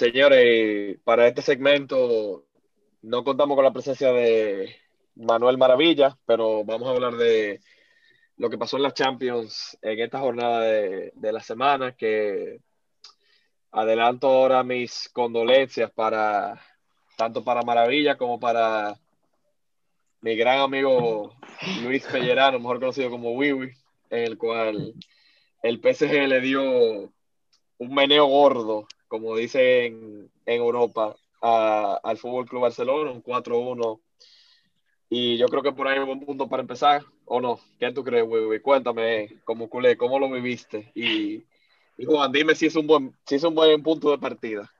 Señores, para este segmento no contamos con la presencia de Manuel Maravilla, pero vamos a hablar de lo que pasó en las Champions en esta jornada de, la semana, que adelanto ahora mis condolencias para tanto para Maravilla como para mi gran amigo Luis Pellerano, mejor conocido como Wiwi, en el cual el PSG le dio un meneo gordo, como dicen en Europa, al Fútbol Club Barcelona, un 4-1 y yo creo que por ahí es un buen punto para empezar, ¿o no? ¿Qué tú crees, güey? Cuéntame, como culé, ¿cómo lo viviste? Y, Juan, dime si es un buen, si es un buen punto de partida.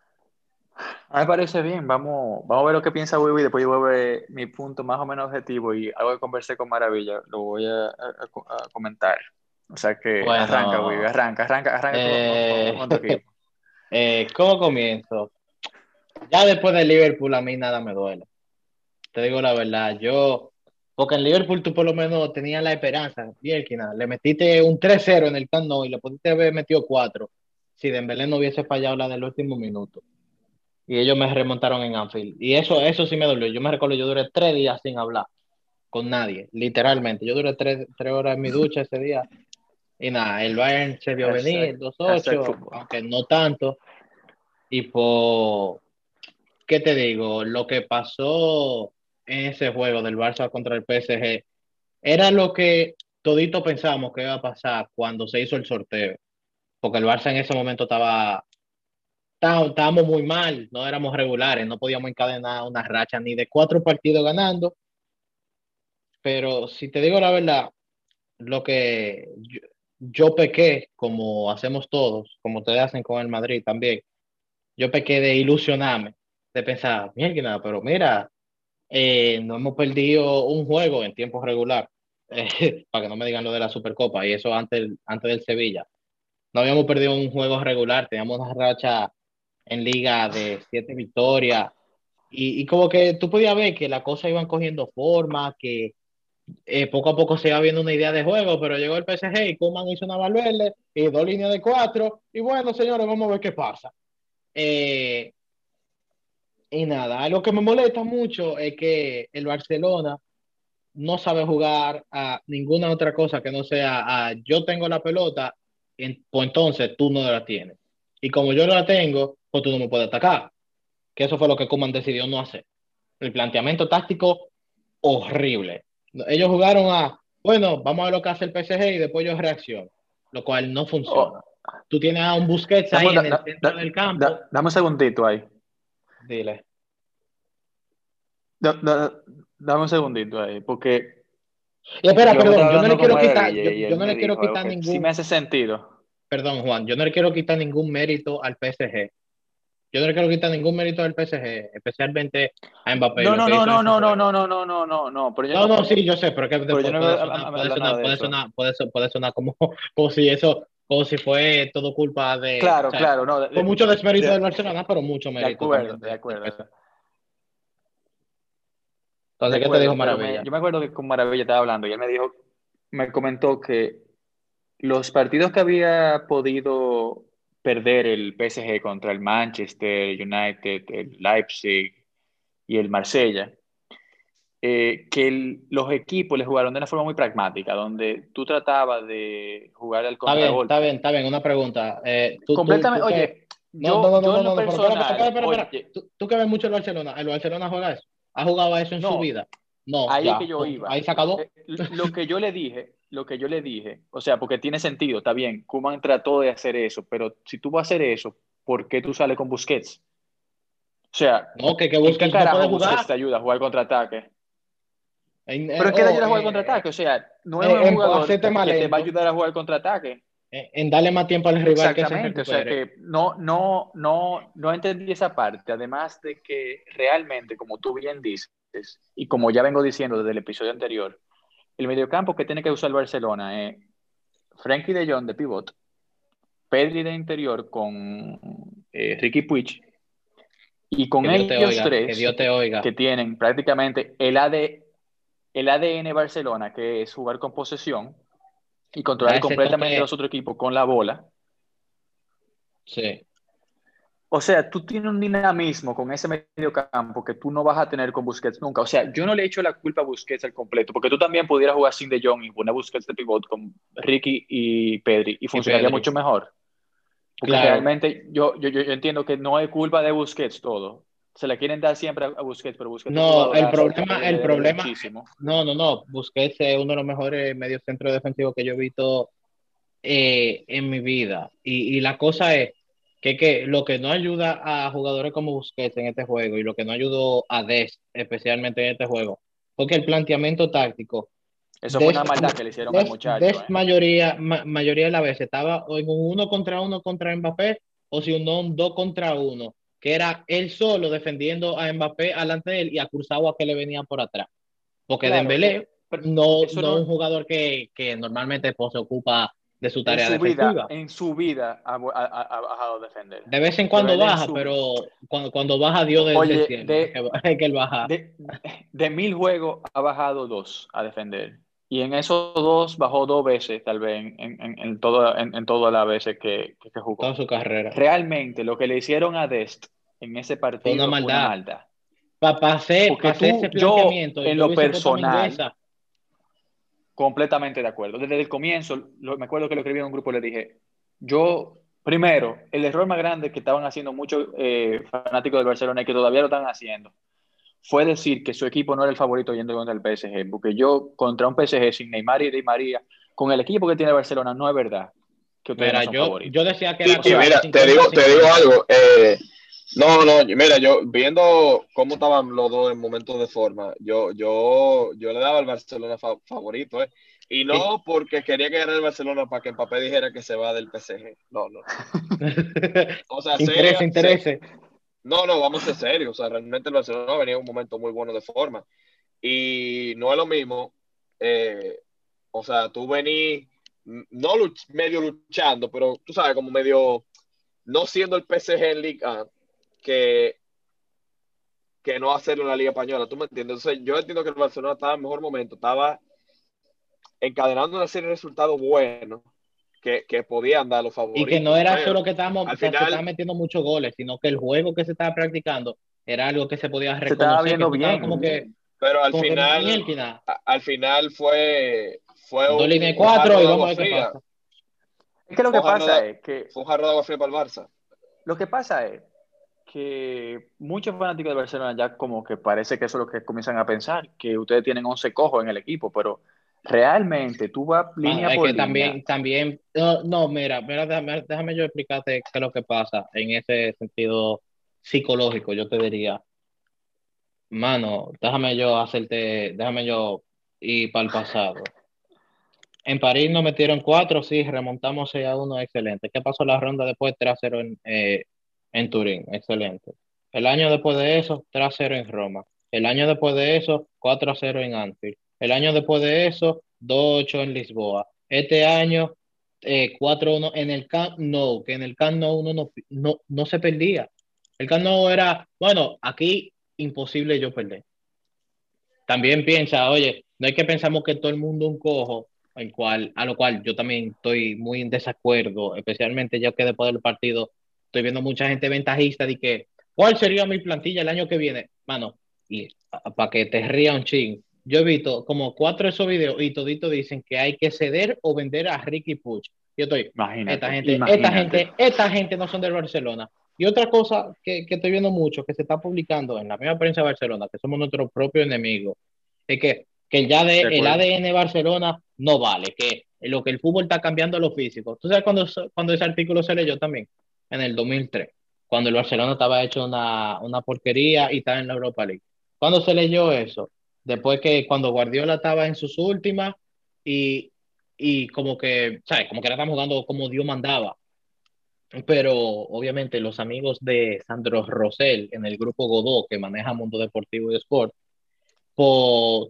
A mí me parece bien, vamos, vamos a ver lo que piensa Wiwi, después yo voy a ver mi punto más o menos objetivo y algo que conversé con Maravilla, lo voy a, comentar. O sea que arranca, Wiwi, arranca, arranca, arranca. Eh, eh, ¿Cómo comienzo? Ya después de Liverpool a mí nada me duele te digo la verdad, yo, porque en Liverpool tú por lo menos tenías la esperanza, Bielkina, le metiste un 3-0 en el Camp Nou y le pudiste haber metido 4 si Dembélé no hubiese fallado la del último minuto. Y ellos me remontaron en Anfield. Y eso, eso sí me dolió. Yo me recuerdo, yo duré tres días sin hablar con nadie, literalmente. Yo duré tres, horas en mi ducha ese día. Y nada, el Bayern se vio venir, 2-8, aunque no tanto. Y por, ¿qué te digo? Lo que pasó en ese juego del Barça contra el PSG era lo que todito pensamos que iba a pasar cuando se hizo el sorteo, porque el Barça en ese momento estaba, estábamos muy mal, no éramos regulares, no podíamos encadenar una racha ni de cuatro partidos ganando, pero si te digo la verdad, lo que yo, yo pequé, como hacemos todos, como ustedes hacen con el Madrid también, yo pequé de ilusionarme, de pensar, mierda, pero mira, eh, no hemos perdido un juego en tiempo regular, eh, para que no me digan lo de la Supercopa, y eso antes, antes del Sevilla. No habíamos perdido un juego regular, teníamos una racha en liga de siete victorias, y, y como que tú podías ver que las cosas iban cogiendo forma, que eh, poco a poco se iba viendo una idea de juego, pero llegó el PSG y Kuman hizo una Valverde y dos líneas de cuatro, y bueno, señores, vamos a ver qué pasa. Eh, y nada, lo que me molesta mucho es que el Barcelona no sabe jugar a ninguna otra cosa que no sea a yo tengo la pelota, pues entonces tú no la tienes. Y como yo no la tengo, pues tú no me puedes atacar. Que eso fue lo que Kuman decidió no hacer. El planteamiento táctico horrible. Ellos jugaron a, bueno, vamos a ver lo que hace el PSG y después yo reacciono, lo cual no funciona. Oh. Tú tienes a un Busquets ahí en el centro del campo. dame un segundito ahí. Dile. dame un segundito ahí, porque. espera, perdón, yo no le quiero quitar, yo, no le quiero quitar ningún. Si me hace sentido. Perdón, Juan, yo no le quiero quitar ningún mérito al PSG. Yo no le quiero quitar ningún mérito al PSG, especialmente a Mbappé. No, no, no, no, no, no, no, no, no, no, no, no. No, no, sí, yo sé, pero que puede, sonar, puede, sonar, como, como si eso como si fue todo culpa de. Claro, claro, no. con mucho desmérito del Barcelona, pero mucho mérito. De acuerdo, de acuerdo. Entonces, ¿qué te dijo Maravilla? yo me acuerdo que con Maravilla estaba hablando y él me dijo, me comentó que los partidos que había podido perder el PSG contra el Manchester United, el Leipzig y el Marsella, eh, que los equipos le jugaron de una forma muy pragmática, donde tú tratabas de jugar al contragolpe. Está bien, está bien, una pregunta. Eh, Completamente, oye, no, no, no, no, no, Tú que ves mucho el Barcelona, ¿el Barcelona juega eso? ¿Ha jugado eso en su vida? No, ahí que yo iba. Ahí se acabó. Eh, lo que yo le dije, lo que yo le dije, o sea, porque tiene sentido, está bien, Kuman trató de hacer eso, pero si tú vas a hacer eso, ¿por qué tú sales con Busquets? O sea, no, que, que Busquets no puede jugar. te ayuda a jugar contraataque. pero es que te ayuda a jugar contraataque, o sea, no es un jugador que te va a ayudar a jugar contraataque en darle más tiempo al rival Exactamente, o sea que no, no, no, no entendí esa parte, además de que realmente, como tú bien dices, y como ya vengo diciendo desde el episodio anterior, el mediocampo que tiene que usar el Barcelona es Frankie de Jong de pivot, Pedri de interior con eh, Ricky Puig, y con ellos tres que, que, tienen prácticamente el, AD, el ADN Barcelona, que es jugar con posesión, y controlar completamente los otros equipos con la bola. Sí. O sea, tú tienes un dinamismo con ese medio campo que tú no vas a tener con Busquets nunca. O sea, yo no le echo la culpa a Busquets al completo, porque tú también pudieras jugar sin De Jong y poner Busquets de pivot con Ricky y Pedri y funcionaría mucho mejor. Porque realmente yo, yo, yo, entiendo que no es culpa de Busquets todo. Se le quieren dar siempre a Busquets, pero Busquets no, el problema, el problema, no, no, no, Busquets es uno de los mejores mediocentros defensivos que yo he visto eh, en mi vida. Y, y la cosa es que, que, lo que no ayuda a jugadores como Busquets en este juego y lo que no ayudó a Dest especialmente en este juego, porque el planteamiento táctico. Eso fue una maldad que le hicieron al muchacho. Dest ¿eh? mayoría, mayoría de las veces estaba en un uno contra uno contra Mbappé o si un dos contra uno, que era él solo defendiendo a Mbappé alante de él y a a que le venían por atrás. Porque Dembélé no, no, no, un jugador que, que normalmente pues, se ocupa de su tarea en su defensiva. Vida, en su vida ha, bajado a defender. De vez en cuando baja, pero cuando, cuando baja Dios del, Oye, de, que, él baja. De, mil juegos ha bajado dos a defender. Y en esos dos bajó dos veces, tal vez, en, en, en, todo, en, todas las veces que, que, jugó. Toda su carrera. Realmente, lo que le hicieron a Dest en ese partido fue una maldad. Para hacer, ese planteamiento, en lo personal, Completamente de acuerdo. Desde el comienzo, me acuerdo que lo escribí en un grupo, le dije, yo, primero, el error más grande que estaban haciendo muchos eh, fanáticos del Barcelona y que todavía lo están haciendo, fue decir que su equipo no era el favorito yendo contra el PSG, porque yo contra un PSG sin Neymar y Di María, con el equipo que tiene Barcelona, no es verdad que mira, yo, yo decía que era... mira, te digo, te digo algo, eh, no, no, mira, yo viendo cómo estaban los dos en momentos de forma, yo, yo, yo le daba al Barcelona favorito, ¿eh? Y no porque quería que ganara el Barcelona para que Mbappé dijera que se va del PSG. No, no. O sea, interese, interese. No, no, vamos a ser serios. O sea, realmente el Barcelona venía en un momento muy bueno de forma. Y no es lo mismo. Eh, o sea, tú venís, no medio luchando, pero tú sabes, como medio no siendo el PSG en Liga que, que no hacerlo en la Liga Española, ¿tú me entiendes? Entonces, yo entiendo que el Barcelona estaba en mejor momento, estaba encadenando una serie de resultados buenos que, que podían dar los favoritos. Y que no era solo que estábamos que metiendo muchos goles, sino que el juego que se estaba practicando era algo que se podía reconocer. Se estaba viendo bien. Como que, pero al final, al final fue, fue un, de cuatro y vamos a ver qué pasa. Es que lo que pasa es que. Fue un jarro de agua fría para el Barça. Lo que pasa es que muchos fanáticos de Barcelona ya como que parece que eso es lo que comienzan a pensar, que ustedes tienen 11 cojos en el equipo, pero realmente tú vas línea por que También, también, no, mira, mira déjame, yo explicarte qué es lo que pasa en ese sentido psicológico, yo te diría, mano, déjame yo hacerte, déjame yo ir para el pasado. En París nos metieron cuatro, sí, remontamos 6 a 1, excelente. ¿Qué pasó la ronda después? 3-0 en, eh, en Turín, excelente. El año después de eso, 3-0 en Roma. El año después de eso, 4-0 en Anfield. El año después de eso, 2-8 en Lisboa. Este año, 4-1 eh, en el Camp Nou, que en el Camp Nou uno no, no, se perdía. El Camp Nou era, bueno, aquí imposible yo perder. También piensa, oye, no hay que pensamos que todo el mundo un cojo, el cual, a lo cual yo también estoy muy en desacuerdo, especialmente ya que después del partido estoy viendo mucha gente ventajista de que, ¿cuál sería mi plantilla el año que viene? Mano, y para que te ría un ching, yo he visto como cuatro de esos videos y todito dicen que hay que ceder o vender a Ricky Puch. Yo estoy, esta gente, esta gente, esta gente no son del Barcelona. Y otra cosa que, que, estoy viendo mucho, que se está publicando en la misma prensa de Barcelona, que somos nuestro propio enemigo, es que, que ya de, el ADN Barcelona no vale, que lo que el fútbol está cambiando a lo físico. ¿Tú sabes cuando, cuando ese artículo se leyó también? En el 2003, cuando el Barcelona estaba hecho una, una porquería y estaba en la Europa League. ¿Cuándo se leyó eso? Después que cuando Guardiola estaba en sus últimas y, y como que, ¿sabes? Como que era estamos jugando como Dios mandaba. Pero obviamente los amigos de Sandro Rosell en el grupo Godó, que maneja Mundo Deportivo y Sport,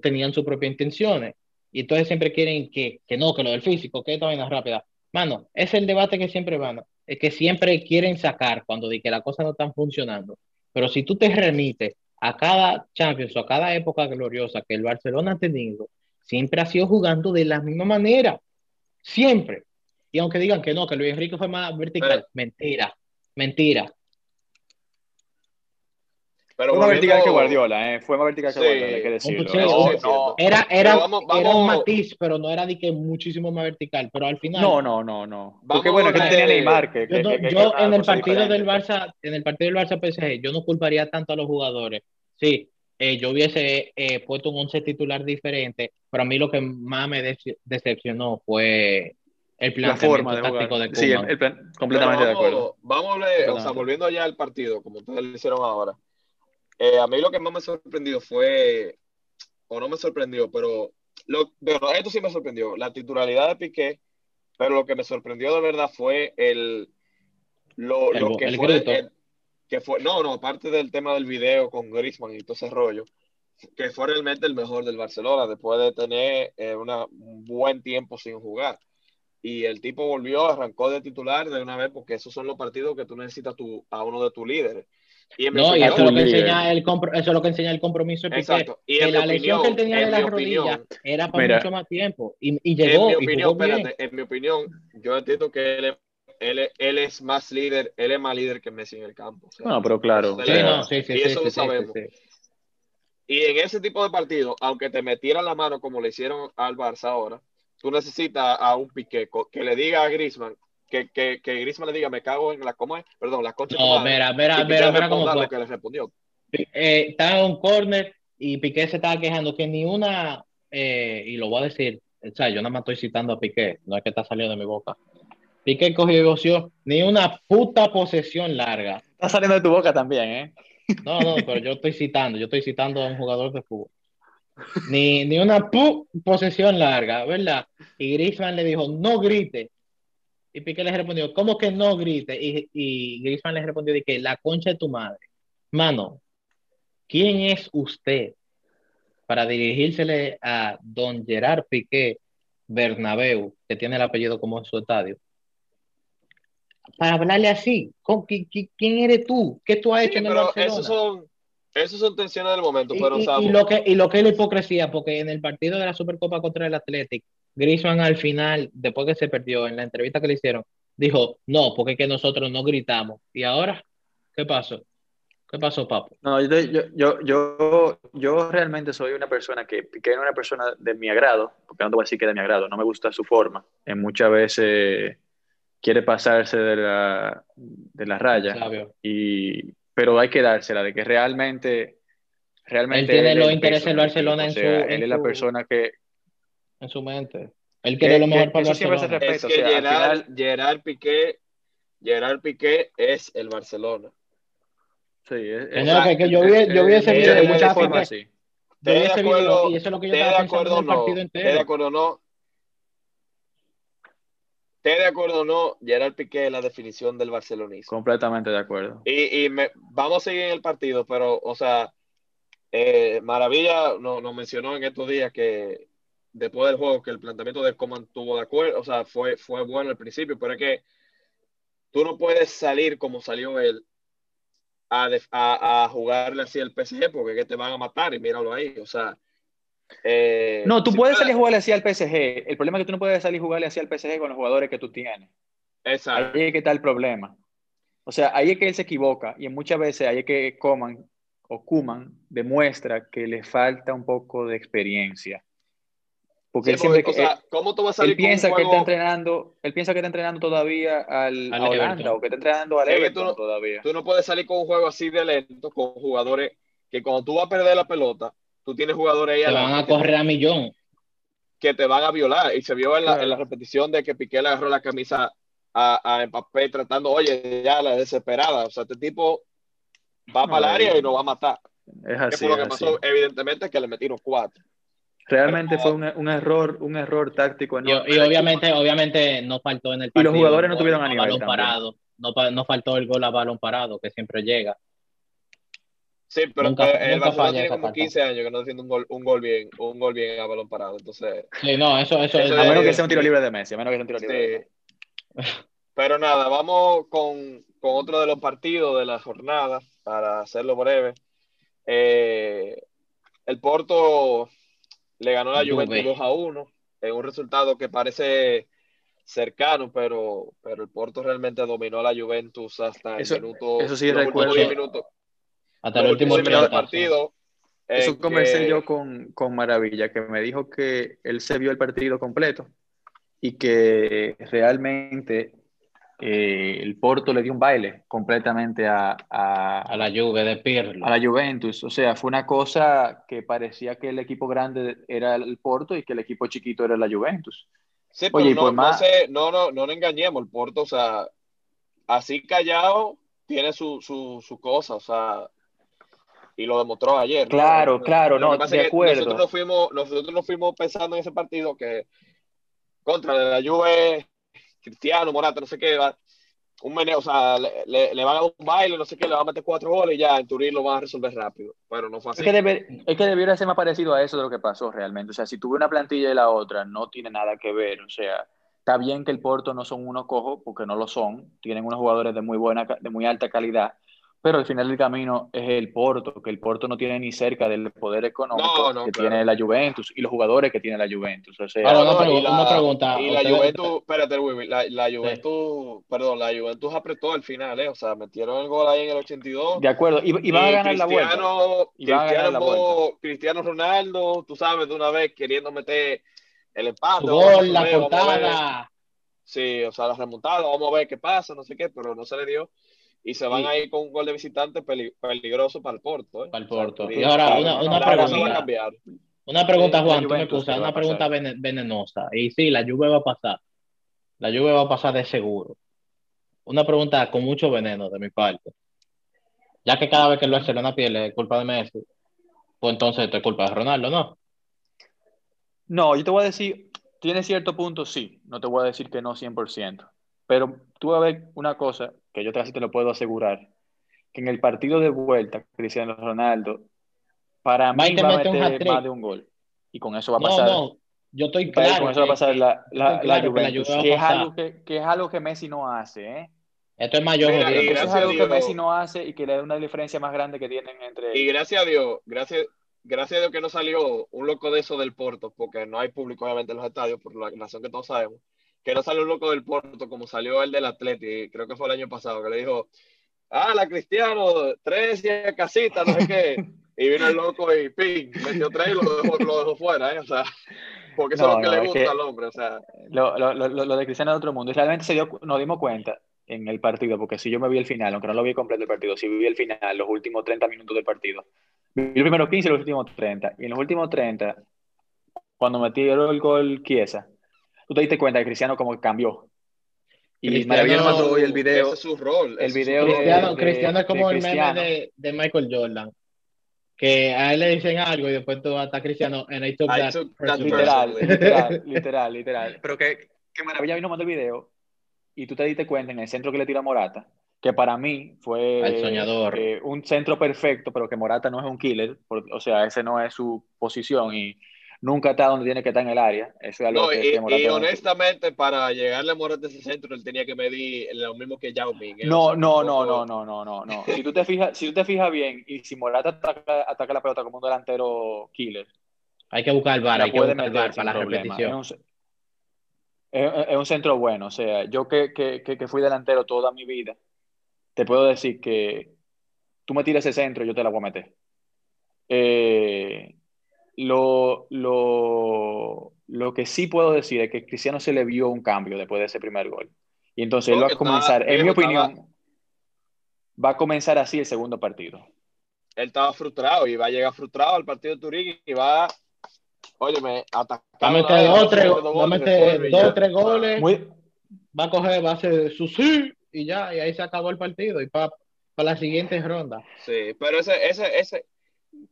tenían sus propias intenciones. Y entonces siempre quieren que, que no, que lo del físico, que esta vaina rápida. Mano, es el debate que siempre van es que siempre quieren sacar cuando de que las cosas no están funcionando. Pero si tú te remites a cada Champions o a cada época gloriosa que el Barcelona ha tenido, siempre ha sido jugando de la misma manera. Siempre. Y aunque digan que no, que Luis Enrique fue más vertical, mentira, mentira. Pero Fue más volviendo- vertical que Guardiola, ¿eh? Fue más vertical que Sí. Guardiola, hay que decirlo. Sí, ¿eh? No, es no, Era, era, Pero vamos- era un vamos- matiz, pero no era de que muchísimo más vertical. Pero al final, no, no, no, no. Porque Vamos bueno, es que tenía Neymar, que, yo, que- no- que- yo en el partido del. Barça, en el partido del Barça PSG, yo no culparía tanto a los jugadores. Sí, eh, yo hubiese eh, puesto un once titular diferente, pero a mí lo que más me dece- decepcionó fue el La planteamiento forma de táctico jugar. de Sí, el, plan- completamente Pero de acuerdo. vamos, Vamos a hablar, o sea, volviendo allá al partido, como ustedes lo hicieron ahora. Eh, a mí lo que más me sorprendió fue, o no me sorprendió, pero lo, bueno, esto sí me sorprendió, la titularidad de Piqué, pero lo que me sorprendió de verdad fue el, lo, El lo que el fue, el- que fue, no, no, aparte del tema del video con Griezmann y todo ese rollo, que fue realmente el mejor del Barcelona después de tener eh, una, un buen tiempo sin jugar. Y el tipo volvió, arrancó de titular de una vez, porque esos son los partidos que tú necesitas tu, a uno de tus líderes. Y en mi No, y eso es lo que enseña el, compro- eso es lo que enseña el compromiso de Piqué. Exacto. Y que en la mi lesión que él tenía de en la mi rodilla era para Mira. mucho más tiempo. Y, y en llegó, mi y opinión, bien. espérate, en mi opinión, yo entiendo que él, es- él, él es más líder, él es más líder que Messi en el campo. o sea, No, pero claro. Sí, no, sí, sí, y sí, eso sí, lo sí, sabemos. sí, sí. Y en ese tipo de partidos, aunque te metieran la mano como le hicieron al Barça ahora, tú necesitas a un Piqué que le diga a Griezmann, que, que, que Griezmann le diga, me cago en la coma, es? perdón, la concha No, madre", mira, mira, mira, mira cómo fue. lo que le respondió. eh, estaba en un corner y Piqué se estaba quejando que ni una, eh, y lo voy a decir, o sea, yo nada más estoy citando a Piqué, no es que está saliendo de mi boca. Piqué cogió y goció ni una puta posesión larga. Está saliendo de tu boca también, ¿eh? No, no, pero yo estoy citando, yo estoy citando a un jugador de fútbol. Ni, ni una pu- posesión larga, ¿verdad? Y Griezmann le dijo, no grite. Y Piqué le respondió, ¿cómo que no grite? Y, y Griezmann le respondió de que la concha de tu madre. Mano, ¿quién es usted para dirigírsele a don Gerard Piqué Bernabéu, que tiene el apellido como en su estadio? Para hablarle así, ¿Con- qui- qui- ¿quién eres tú? ¿Qué tú has Sí, hecho en el pero Barcelona? esos son, esos son tensiones del momento, Y, pero y- y lo que, y lo que es la hipocresía, porque en el partido de la Supercopa contra el Athletic, Griezmann al final, después que se perdió, en la entrevista que le hicieron, dijo, no, porque es que nosotros no gritamos. ¿Y ahora? ¿Qué pasó? ¿Qué pasó, papo? No, yo, yo, yo, yo, realmente soy una persona que no es una persona de mi agrado, porque no te voy a decir que de mi agrado, no me gusta su forma. En muchas veces quiere pasarse de la, de la raya, Sabio. y, pero hay que dársela de que realmente, realmente Él tiene los intereses del Barcelona en o sea, su- él en es la su- persona que, En su mente. Él quiere lo que- mejor para eso siempre se Barcelona. es que o sea, al Gerard, final- Gerard Piqué, Gerard Piqué es el Barcelona. sí, es, es- que- que yo vi- yo vi ese es- video de y muchas ese formas, Piqué- sí. Yo ¿Estés vi de ese acuerdo? video y eso es lo que yo ¿Estés de estaba pensando en el no? partido ¿Estés de entero. acuerdo o no? ¿Estés de acuerdo o no? Gerard Piqué es la definición del barcelonismo. Completamente de acuerdo. Y, y me, vamos a seguir en el partido, pero, o sea, eh, Maravilla nos no mencionó en estos días que después del juego que el planteamiento de Coman tuvo de acuerdo, o sea, fue, fue bueno al principio, pero es que tú no puedes salir como salió él a, a, a jugarle así al PSG porque es que te van a matar y míralo ahí, o sea. eh, No, tú si puedes salir a jugarle así al PSG. El problema es que tú no puedes salir a jugarle así al PSG con los jugadores que tú tienes. Exacto. Ahí es que está el problema. O sea, ahí es que él se equivoca y muchas veces ahí es que Coman o Kuman demuestra que le falta un poco de experiencia. Porque Sí, él siempre porque, o sea, ¿cómo tú vas a él salir con un piensa que está juego- entrenando, él piensa que está entrenando todavía al, Al a Holanda Everton. o que está entrenando al Everton tú no- todavía. Tú no puedes salir con un juego así de lento, con jugadores que cuando tú vas a perder la pelota, tú tienes jugadores ahí Se van a que- correr a millón. que te van a violar. Y se vio en la, Claro. en la repetición de que Piqué le agarró la camisa a, a Mbappé tratando, oye, ya la desesperada. O sea, este tipo va No, para el área y- nos va a matar. Es ¿Qué así. fue lo que es así. pasó? Evidentemente que le metieron cuatro. Realmente Pero- fue un, un error, un error táctico Y, enorme y obviamente, obviamente no faltó en el Y partido. los jugadores no tuvieron a nivel balón también. parado. No, no faltó el gol a balón parado, que siempre llega. Sí, pero Nunca- eh, el nunca Barcelona falla tiene como parte. 15 años que no defiende un gol, un gol bien, un gol bien a balón parado. Entonces, Sí, no, eso, eso, Eso A menos que Eh, sea un tiro sí. libre de Messi, a menos que sea un tiro libre de Sí. Pero nada, vamos con, con otro de los partidos de la jornada para hacerlo breve. Eh, el Porto le ganó a la Juve. Juventus 2 a 1 en un resultado que parece cercano, pero, pero el Porto realmente dominó a la Juventus hasta el Eso- minuto. eso sí recuerdo. 10 minutos. Hasta el último minutos del minuto. partido. Eso conversé que- yo con, con Maravilla, que me dijo que él se vio el partido completo y que realmente eh, el Porto le dio un baile completamente a, a, A la Juve de Pirlo. a la Juventus. O sea, fue una cosa que parecía que el equipo grande era el Porto y que el equipo chiquito era la Juventus. Sí, pero Oye, y no, no más- sé, no, no, no nos engañemos, el Porto, o sea, así callado, tiene su, su, su cosa, o sea, y lo demostró ayer. ¿no? Claro, claro, Lo no, de acuerdo. Nosotros nos, fuimos, nosotros nos fuimos pensando en ese partido que contra la Juve, Cristiano, Morata, no sé qué, va- un meneo, o sea, le, le- le van a dar un baile, no sé qué, le van a meter cuatro goles y ya en Turín lo van a resolver rápido, pero no fue Es así. que, debe- es que debiera ser más parecido a eso de lo que pasó realmente. O sea, si tuve una plantilla y la otra, no tiene nada que ver. O sea, está bien que el Porto no son unos cojos, porque no lo son. Tienen unos jugadores de muy buena, de muy alta calidad. Pero al final del camino es el Porto, que el Porto no tiene ni cerca del poder económico No, no, que claro. tiene la Juventus y los jugadores que tiene la Juventus. O sea, Ahora, No, una, y la- una pregunta. Y la Juventus, espérate, Wiwi, la, la Juventus, perdón, la Juventus apretó al final, ¿eh? O sea, metieron el gol ahí en el 82. de acuerdo. Y, y van a ganar la vuelta. Cristiano- Y van a ganar Cristiano, la Ronaldo, tú sabes, de una vez queriendo meter el empate. Su gol, la portada. Sí, o sea, la remontada, vamos a ver qué pasa, no sé qué, pero no se le dio. Y se van Y- ahí con un gol de visitante peli- peligroso para el Porto. ¿eh? Para el O sea, Porto. Y ahora, una- una a pregunta. cambiar. Una pregunta, Juan, tú me excusas, ¿qué va una a pregunta vene- venenosa. Y sí, la Juve va a pasar. La Juve va a pasar de seguro. Una pregunta con mucho veneno de mi parte. Ya que cada vez que el Barcelona pierde es culpa de Messi, pues entonces esto es culpa de Ronaldo, ¿no? No, yo te voy a decir, tiene cierto punto, sí, no te voy a decir que no 100%, pero tú vas a ver una cosa que yo casi te lo puedo asegurar, que en el partido de vuelta, Cristiano Ronaldo, para mí va a meter más de un gol, y con eso va a pasar, no, yo estoy claro. con eso va a que- pasar la, la, estoy la claro que Juventus, es, algo que, que es algo que Messi no hace, ¿eh? Esto es mayor Mira, y es a algo que Messi no hace y que le da una diferencia más grande que tienen entre Y gracias a Dios, gracias, gracias a Dios que no salió un loco de eso del Porto, porque no hay público obviamente en los estadios, por la razón que todos sabemos, que no salió un loco del Porto como salió el del Atleti, creo que fue el año pasado, que le dijo, ah, la Cristiano, tres y casita, no sé qué, y vino el loco y ping, metió tres y lo dejó, lo dejó fuera, ¿eh? o sea, porque eso No, es lo que no, le es gusta que- al hombre, o sea, Lo, lo, lo, lo de Cristiano de otro mundo. Y realmente se dio, nos dimos cuenta en el partido, porque si yo me vi el final, aunque no lo vi completo el partido, si vi el final, los últimos 30 minutos del partido. Vi los primeros 15 y los últimos 30. Y en los últimos 30, cuando metieron el gol Chiesa, tú te diste cuenta que Cristiano como que cambió. Y Cristiano- mandó hoy el ese video. es su rol. el ese video rol. Cristiano, de- Cristiano es como de el meme de, de Michael Jordan. Que a él le dicen algo y después tú hasta Cristiano and I took I that took that. Literal, literal, literal, literal. Pero que, que Maravilla vino mandó el video y tú te diste cuenta en el centro que le tira Morata, que para mí fue Al soñador. eh, un centro perfecto, pero que Morata no es un killer, por- o sea, ese no es su posición y nunca está donde tiene que estar en el área. Eso es algo No, que, y, que y honestamente, para llegarle a Morata a ese centro, él tenía que medir lo mismo que Yao Ming. ¿eh? No, no, no, no, no, no, no, no. Si tú te fijas, si tú te fijas bien y si Morata ataca, ataca la pelota como un delantero killer, Hay que buscar el la hay que puede buscar el sin para la problema. repetición. Es un, es- es un centro bueno. O sea, yo que, que, que, que fui delantero toda mi vida, te puedo decir que tú me tiras ese centro, yo te la voy a meter. Eh, lo, lo, lo que sí puedo decir es que Cristiano se le vio un cambio después de ese primer gol. Y entonces él va a comenzar, estaba- en mi estaba- opinión, va a comenzar así el segundo partido. Él estaba frustrado y va a llegar frustrado al partido de Turín y va, óyeme, a atacar. Va a meter dos, tres, dos va a meter dos o tres goles, Muy, va a coger, va a hacer su sí y ya, y ahí se acabó el partido. Y para la siguiente ronda. Sí, pero ese, ese, ese,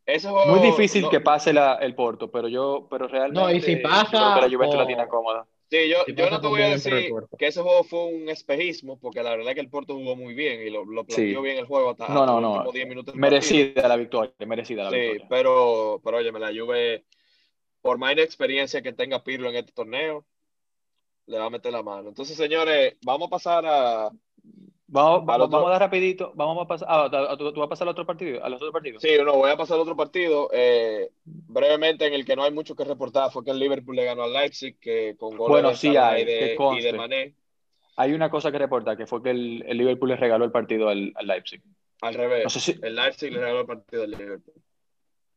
ese juego. muy difícil no- que pase la, el Porto, pero yo, pero realmente No, y si pasa, que la Juventus o- la tiene cómoda. Sí, yo, Si yo no te voy a pues, por el decir que ese juego fue un espejismo, porque la verdad es que el Porto jugó muy bien y lo, lo planteó Sí. bien el juego hasta, No, no, los no. últimos 10 minutos del partido. Merecida la victoria, merecida la Sí, victoria. pero, pero óyeme, la Juve, por más inexperiencia que tenga Pirlo en este torneo, le va a meter la mano. Entonces, señores, vamos a pasar a. Vamos, Al vamos, otro- vamos a dar rapidito, vamos a pasar, ah, ¿tú, tú vas a pasar al otro partido, a los otros partidos? Sí, no, voy a pasar a otro partido. eh, brevemente, en el que no hay mucho que reportar, fue que el Liverpool le ganó al Leipzig, que con goles Bueno, de sí Salah hay, y de, y de Mané. Hay una cosa que reportar, que fue que el, el Liverpool le regaló el partido al, al Leipzig. Al revés. No sé si- El Leipzig le regaló el partido al Liverpool.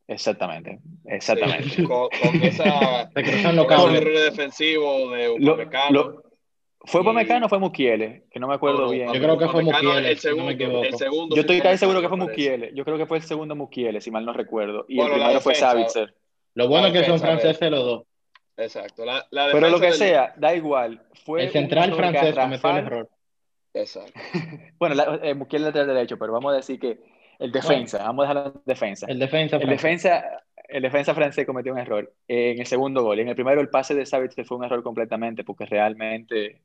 Exactamente, exactamente. Sí, con, con esa, con ese error defensivo de lo- ¿Fue Y- Upamecano o fue Mukiele? Que no me acuerdo No, bien. Yo creo que fue Mukiele, el si no me segundo, equivoco. el segundo Yo estoy casi seguro que fue. Mukiele. Yo creo que fue el segundo Mukiele, si mal no recuerdo. Y Bueno, el la primero fue Savitzer. Lo bueno es que son defensa de- franceses los dos. Exacto. La, la Pero lo que del- sea, da igual. Fue El central francés cometió el error. Exacto. Bueno, la, eh, Mukiele lateral derecho, pero vamos a decir que el defensa, vamos a dejarlo en defensa. El defensa El francés. defensa, el defensa francés cometió un error en el segundo gol. Y en el primero, el pase de Savitzer fue un error completamente, porque realmente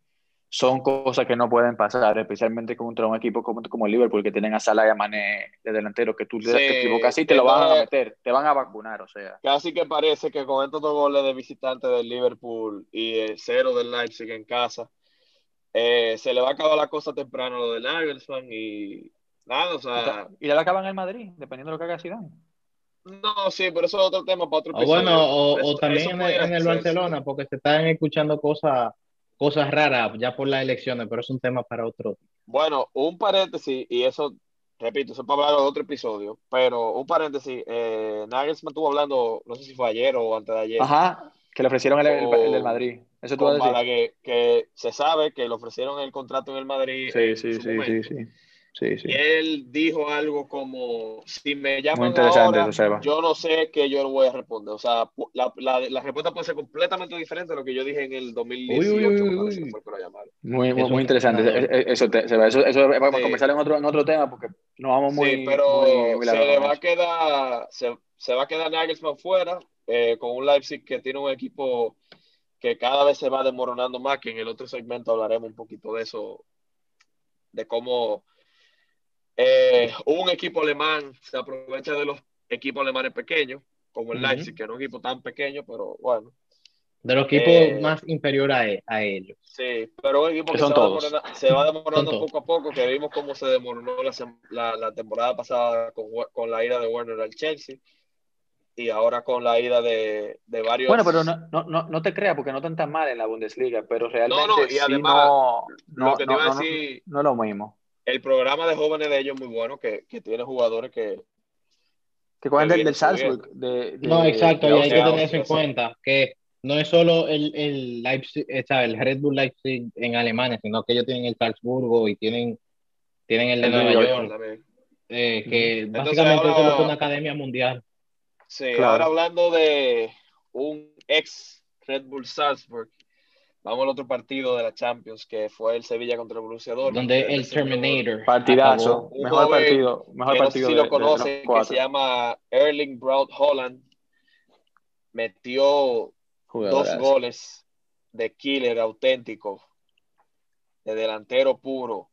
son cosas que no pueden pasar, especialmente contra un equipo como, como el Liverpool, que tienen a Salah y a Mané de delantero, que tú Sí, te equivocas y te lo van a meter, te van a vacunar, o sea. Casi que parece que con estos dos goles de visitante del Liverpool y el cero del Leipzig en casa, eh, se le va a acabar la cosa temprano a lo del Nagelsmann y nada, o sea, Y la acaban en Madrid, dependiendo de lo que haga Zidane. no, sí, pero eso es otro tema para otro O episodio. bueno, o, o Eso- también en, el, en el Barcelona, porque se están escuchando cosas cosas raras ya por las elecciones, pero es un tema para otro. Bueno, un paréntesis, y eso, repito, eso es para hablar de otro episodio, pero un paréntesis, eh, Nagelsmann estuvo hablando, no sé si fue ayer o antes de ayer, Ajá, que le ofrecieron el, el- del Madrid. Eso tú vas a decir. Que se sabe que le ofrecieron el contrato en el Madrid Sí, en sí, su sí, sí, momento. sí. Sí, sí. Y él dijo algo como, si me llaman interesante ahora, eso, yo no sé qué yo le voy a responder. O sea, la, la, la respuesta puede ser completamente diferente a lo que yo dije en el 2018, Uy, uy, uy, que que lo. Muy, muy, Eso muy es interesante. Eh, eh, Eso, te- Seba, eso, eso vamos a Sí. conversar en otro, en otro tema porque nos vamos muy. sí, pero muy- muy se le va a eso. quedar, se, se va a quedar Nagelsmann fuera, eh, con un Leipzig que tiene un equipo que cada vez se va desmoronando más, que en el otro segmento hablaremos un poquito de eso, de cómo eh, un equipo alemán se aprovecha de los equipos alemanes pequeños, como el. Leipzig, que no es un equipo tan pequeño, pero bueno, De los equipos Eh, más inferior a, e- a ellos. sí, pero un equipo Que que son se va, todos. demorando, se va demorando todos. poco a poco, que vimos cómo se demoró la, sem- la, la temporada pasada con, con la ida de Werner al Chelsea y ahora con la ida de, de varios... Bueno, pero no, no, no, no te creas porque no están tan mal en la Bundesliga, pero realmente no, y sí además, no, no, lo que te no, iba a no, decir, no es lo mismo. El programa de jóvenes de ellos es muy bueno, que, que tiene jugadores que... Que Que del, del Salzburg. De, de- No, exacto, de y hay que tener eso en cuenta, que no es solo el, el Leipzig, eh, ¿sabes? el Red Bull Leipzig en Alemania, sino que ellos tienen el Salzburgo y tienen, tienen el de El Nueva York, York. también. eh, que Entonces, básicamente ahora- es una academia mundial. Sí, Claro. ahora hablando de un ex Red Bull Salzburg, vamos al otro partido de la Champions, que fue el Sevilla contra el Borussia Dortmund. Donde el Terminator. Partidazo. acabó. Mejor joven partido. Mejor que no sé partido si de, lo conocen, que se llama Erling Braut Holland, metió dos goles de killer auténtico, de delantero puro,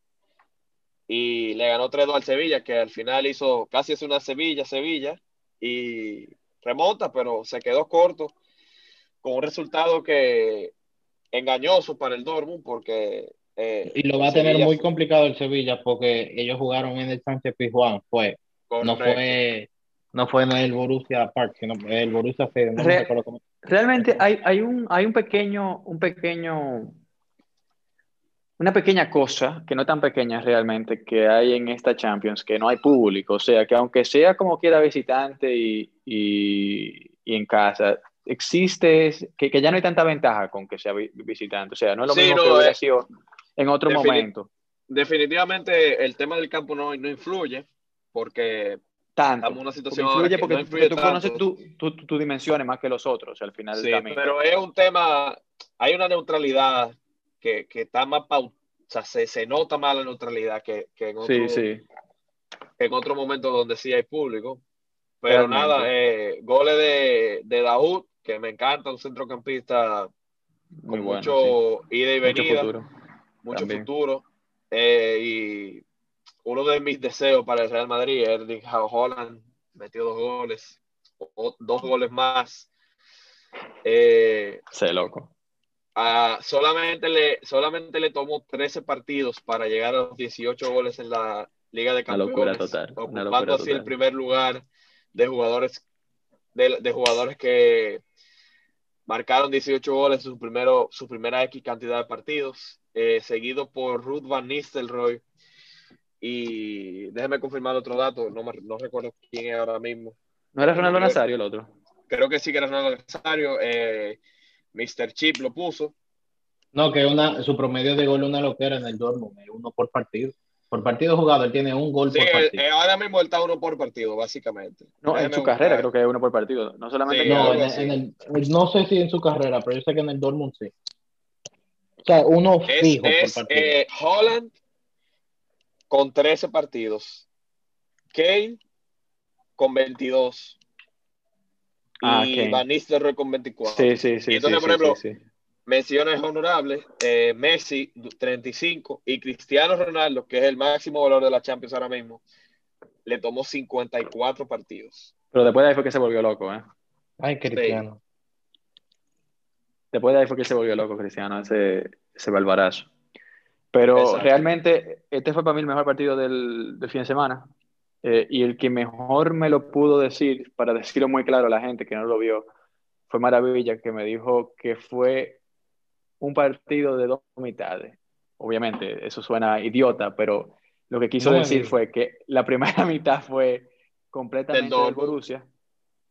y le ganó 3-2 al Sevilla, que al final hizo casi es una Sevilla, Sevilla, y remonta, pero se quedó corto, con un resultado que engañoso para el Dortmund, porque... eh, Y lo va a tener Sevilla muy fue- complicado el Sevilla porque ellos jugaron en el Sánchez Pizjuán, fue, no fue, no fue en el Borussia Park, sino el Borussia Stadium, no me Re- recuerdo cómo- Realmente hay, hay un, hay un pequeño, un pequeño, una pequeña cosa, que no es tan pequeña realmente, que hay en esta Champions, que no hay público. O sea, que aunque sea como quiera visitante y, y, y en casa, existe, que, que ya no hay tanta ventaja con que sea vi- visitante. O sea, no es lo Sí, mismo no, que hubiera eh, sido en otro momento. Definitivamente el tema del campo no, no influye, porque Tanto. estamos en una situación influye porque, no influye tú conoces tanto. tus tu, tu- dimensiones más que los otros al final Sí, pero es un tema, hay una neutralidad que, que está más pau- o sea, se, se nota más la neutralidad que, que en otro, Sí, sí. que en otro momento donde sí hay público. Pero Realmente. nada, eh, goles de, de Daoud, que me encanta, un centrocampista Muy con bueno. mucho ida y sí. Mucho venida, futuro. mucho futuro. Eh, y uno de mis deseos para el Real Madrid, Erling Haaland, metió dos goles, o- dos goles más. Eh, Sí, loco. Solamente, le, solamente le tomó 13 partidos para llegar a los 18 goles en la Liga de Una Campeones, locura total, una ocupando locura así el primer lugar de jugadores de, de jugadores que marcaron 18 goles en su, primero, su primera X cantidad de partidos, eh, seguido por Ruth Van Nistelrooy y déjeme confirmar otro dato, no, me, no recuerdo quién es ahora mismo. ¿No era Ronaldo Nazario el otro? Creo que sí que era Ronaldo Nazario. Eh, Mr. Chip lo puso. No, que una, su promedio de gol una loquera en el Dortmund, uno por partido. Por partido jugado, él tiene un gol Sí, por eh, partido. eh, ahora mismo él está uno por partido, básicamente. No, en su buscar. carrera creo que es uno por partido. No solamente Sí, no, en, en el, no sé si en su carrera, pero yo sé que en el Dortmund sí. O sea, uno Es, fijo es por partido. eh, Holland con 13 partidos. Kane con 22. Ah, y Kane. Van Nistelrooy con 24. Sí, sí, sí. Y entonces, sí, por ejemplo, sí, sí. Menciones honorables, eh, Messi 35 y Cristiano Ronaldo, que es el máximo valor de la Champions ahora mismo, le tomó 54 partidos. Pero después de ahí fue que se volvió loco, ¿eh? Ay, Cristiano. Después de ahí fue que se volvió loco Cristiano, ese, ese balbarazo. Pero Exacto. realmente, este fue para mí el mejor partido del, del fin de semana. Eh, y el que mejor me lo pudo decir, para decirlo muy claro a la gente que no lo vio, fue Maravilla, que me dijo que fue un partido de dos mitades. Obviamente, eso suena idiota, pero lo que quiso No decir fue que la primera mitad fue completamente Del. Borussia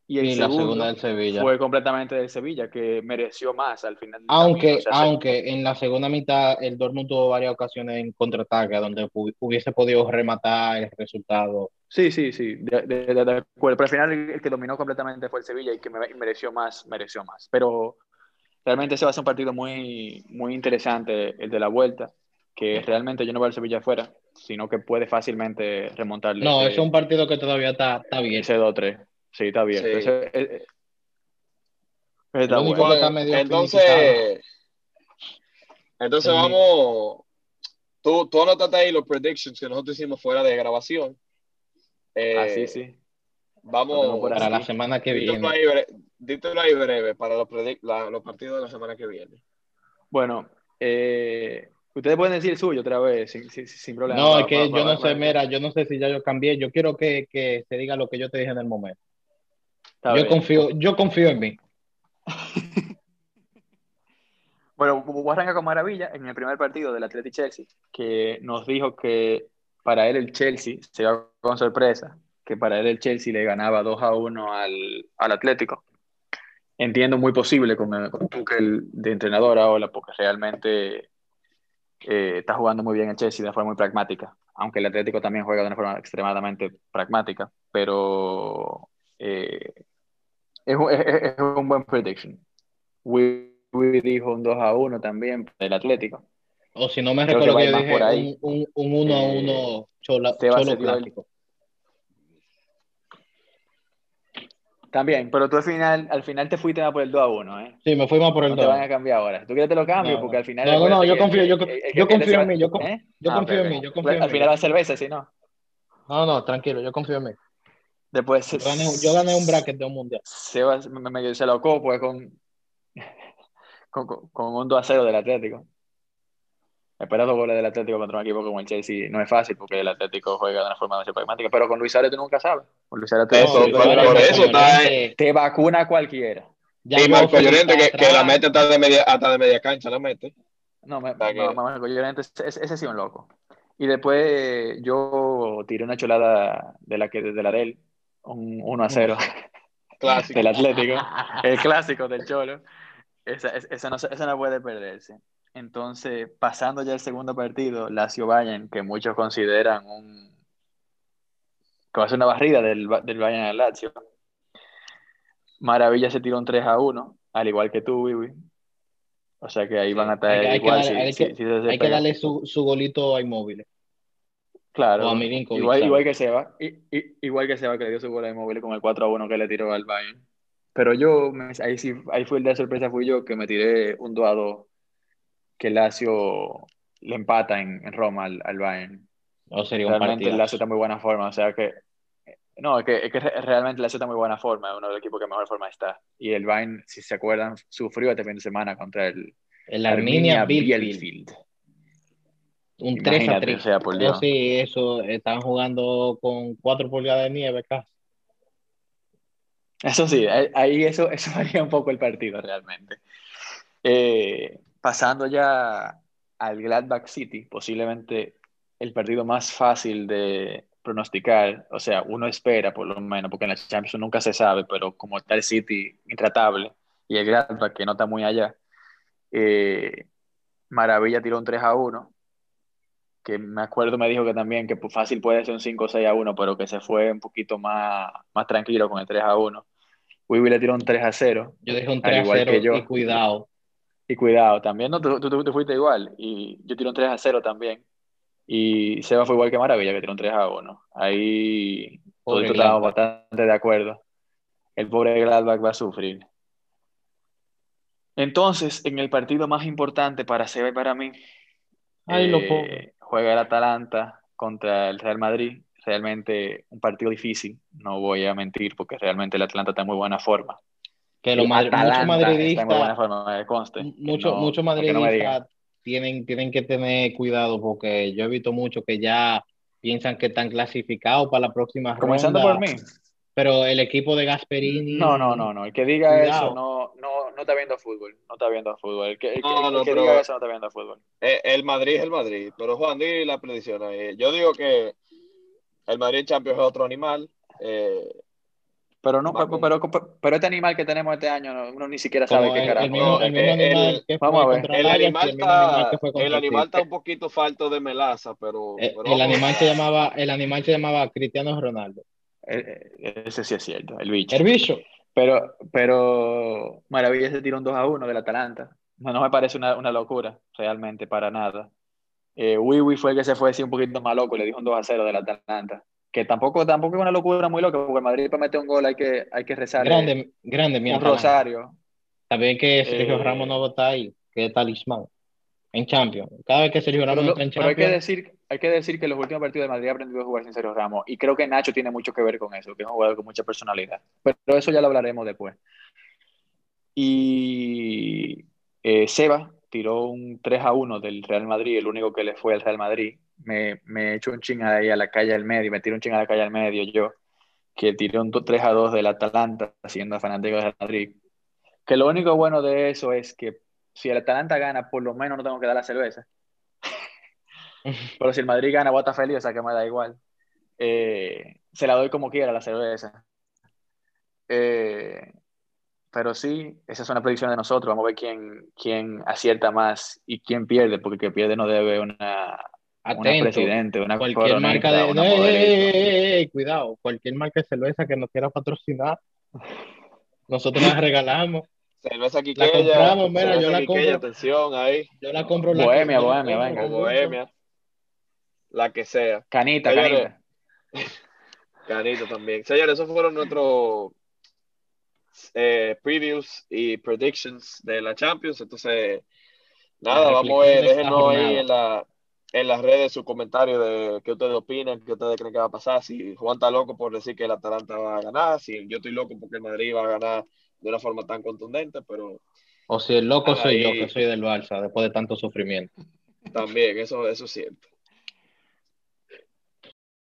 y el Y la segunda del Sevilla. fue completamente del Sevilla, que mereció más al final. Aunque, camino. O sea, se- aunque en la segunda mitad el Dortmund tuvo varias ocasiones en contraataque donde hu- hubiese podido rematar el resultado. Sí, sí, sí, de, de- de- acuerdo. Pero al final el que dominó completamente fue el Sevilla y que me- mereció más, mereció más. Pero realmente ese va a ser un partido muy, muy interesante, el de la vuelta, que realmente yo no veo al Sevilla afuera, sino que puede fácilmente remontarle. No, ese, es un partido que todavía está, está bien. ese 2-3. Sí, está bien. Sí. Ese- ese- ese está bueno. está medio entonces, entonces Sí. vamos. Tú, tú anotaste ahí los predictions que nosotros hicimos fuera de grabación. Eh, Ah, sí, sí. Vamos. Para la semana que viene. Dítelo ahí breve para los, la- los partidos de la semana que viene. Bueno, eh, ustedes pueden decir el suyo otra vez, sin, sin- sin problema. No, es que va- yo no sé, va- mira, yo no sé si ya yo cambié. Yo quiero que, que se diga lo que yo te dije en el momento. Está Yo bien. confío, yo confío en mí. Bueno, voy a arrancar con Maravilla en el primer partido del Atleti Chelsea, que nos dijo que para él el Chelsea se iba con sorpresa, que para él el Chelsea le ganaba 2 a 1 al, al Atlético. Entiendo muy posible con, el- con Tuchel de entrenador ahora, porque realmente eh, está jugando muy bien el Chelsea de una forma muy pragmática, aunque el Atlético también juega de una forma extremadamente pragmática, pero eh, es, un- es- es- es un buen prediction. Wii Wii dijo un 2 a 1 también del Atlético. O si no me Creo recuerdo que a ir yo más dije por ahí. un, un, un uno a Eh, uno chola- Tebas cholo se dio el- También, pero tú al final, al final te fuiste más por el 2 a 1, ¿eh? Sí, me fui más por el No te 2. van a cambiar ahora. ¿Tú quieres te lo cambio? No, Porque al final. No, no, yo confío, yo- yo confío en mí, yo ¿eh? yo Ah, confío en mí, yo confío en Al mí. final va a ser cerveza, si no. No, no, tranquilo, yo confío en mí. Después. Yo gané, yo gané un bracket de un mundial. Sebas me, me- se lo pues con, con, con- con un 2 a 0 del Atlético. Esperar dos goles del Atlético contra un equipo como el Chelsea no es fácil porque el Atlético juega de una forma demasiado pragmática. Pero con Luis Suárez tú nunca sabes. Con Luis Eso, por- eso está- Llorente, te vacuna cualquiera. ya y Marco Llorente, que, que la mete hasta de media, hasta de media cancha, la mete. No, me, no, Marco Llorente, ese, ese sí es un loco. Y después eh, yo tiré una cholada de la que de la de él, un 1 a 0 Clásico. del Atlético, el clásico del Cholo. Esa, es- esa, no, esa no puede perderse. Entonces, pasando ya al segundo partido, Lazio Bayern, que muchos consideran un que va a ser una barrida del, del Bayern al Lazio. Maravilla se tiró un 3 a 1, al igual que tú, Wiwi. O sea que ahí van a estar Hay hay que igual. darle- si- hay que- si se Hay que despegan. darle su, su golito a Inmóvil. Claro, O a Milinkovic, igual, igual que Seba, i- i- igual que Seba que le dio su bola de móvil con el 4 a 1 que le tiró al Bayern. Pero yo, ahí sí, ahí fue el de sorpresa, fui yo que me tiré un 2 a 2 que Lazio le empata en, en Roma al, al Bayern. O sería un Realmente el partido. Lazio está en muy buena forma, o sea que no, es que, es que re- realmente Lazio está en muy buena forma, es uno de los equipos que mejor forma está. Y el Bayern, si se acuerdan, sufrió este fin de semana contra el El Arminia Bielefeld. Bielefeld. Un 3 a Imagínate, 3. o sea, por Dios. sí, eso. Están jugando con 4 pulgadas de nieve casi. Eso sí, ahí ahí eso, eso varía un poco el partido realmente. Eh, pasando ya al Gladbach City, posiblemente el partido más fácil de pronosticar. O sea, uno espera por lo menos, porque en la Champions nunca se sabe, pero como está el City intratable y el Gladbach que no está muy allá, eh, Maravilla tiró un 3 a 1, que me acuerdo me dijo que también que fácil puede ser un 5 o 6 a 1, pero que se fue un poquito más, más tranquilo con el 3 a 1. Wibi le tiró un 3 a 0. Yo dije un 3 a 0 y cuidado. Y cuidado, también no, tú, tú, tú, fuiste igual. Y yo tiré un 3 a 0 también. Y Seba fue igual que Maravilla, que tiró un 3 a 1. Ahí todos estábamos bastante de acuerdo. El pobre Gladbach va a sufrir. Entonces, en el partido más importante para Seba y para mí, eh, juega el Atalanta contra el Real Madrid. Realmente un partido difícil, no voy a mentir, porque realmente el Atlanta está en muy buena forma. Que los muchos madridistas, muchos mucho madridistas tienen, tienen que tener cuidado porque yo he visto mucho que ya piensan que están clasificados para la próxima Comenzando por mí. Pero el equipo de Gasperini. No, no, no, no. El que diga eso no, no, no está viendo fútbol. No está viendo fútbol. El que, diga eso no está viendo fútbol. Eh, el Madrid es el Madrid. Pero Juan, di la predicción Yo digo que el Madrid Champions es otro animal. Eh, pero no, pero, pero, pero, este animal que tenemos este año, uno ni siquiera sabe qué carajo. El, animal vamos a ver. El animal, está, el animal está un poquito falto de melaza, pero. Eh, el, animal se llamaba, el animal se llamaba Cristiano Ronaldo. Eh, eh, ese sí es cierto, el bicho. El bicho. Pero, pero Maravilla se tiró un 2 a 1 del Atalanta. No, no me parece una, una locura, realmente, para nada. Eh, Wiwi fue el que se fue así un poquito más loco y le dijo un 2 a 0 del Atalanta que tampoco, tampoco es una locura muy loca, porque Madrid para meter un gol hay que, hay que rezar. Grande, grande, mi Un rosario. También que Sergio eh, Ramos no está ahí, que es talismán en Champions. Cada vez que Sergio Ramos está en Champions. hay que, decir, hay que decir que los últimos partidos de Madrid ha aprendido a jugar sin Sergio Ramos. Y creo que Nacho tiene mucho que ver con eso, que es un jugador con mucha personalidad. Pero eso ya lo hablaremos después. Y eh, Seba tiró un 3 a 1 del Real Madrid, el único que le fue al Real Madrid me, me echo un ching ahí a la calle al medio, me tiro un ching a la calle al medio yo, que tiré un 3 a 2 del Atalanta, siendo fanático de Madrid. Que lo único bueno de eso es que si el Atalanta gana, por lo menos no tengo que dar la cerveza. Pero si el Madrid gana, voy feliz, o sea que me da igual. Eh, se la doy como quiera la cerveza. Eh, pero sí, esa es una predicción de nosotros. Vamos a ver quién, quién acierta más y quién pierde, porque que pierde no debe una, Atento. presidente, una cualquier marca de cuidado, cualquier marca de cerveza que nos quiera patrocinar, nosotros la regalamos. Cerveza La compramos, mira, yo la compro. Atención ahí. Yo la compro la Bohemia, Bohemia, venga. Bohemia. La que sea. Canita, canita. Canita también. Señores, esos fueron nuestros eh, previews y predictions de la Champions. Entonces, nada, vamos a ver, déjenos ahí en la, en las redes sus comentarios de qué ustedes opinan, qué ustedes creen que va a pasar, si Juan está loco por decir que el Atalanta va a ganar, si yo estoy loco porque el Madrid va a ganar de una forma tan contundente, pero... O si el loco soy yo, que soy del Barça, después de tanto sufrimiento. También, eso, eso es cierto.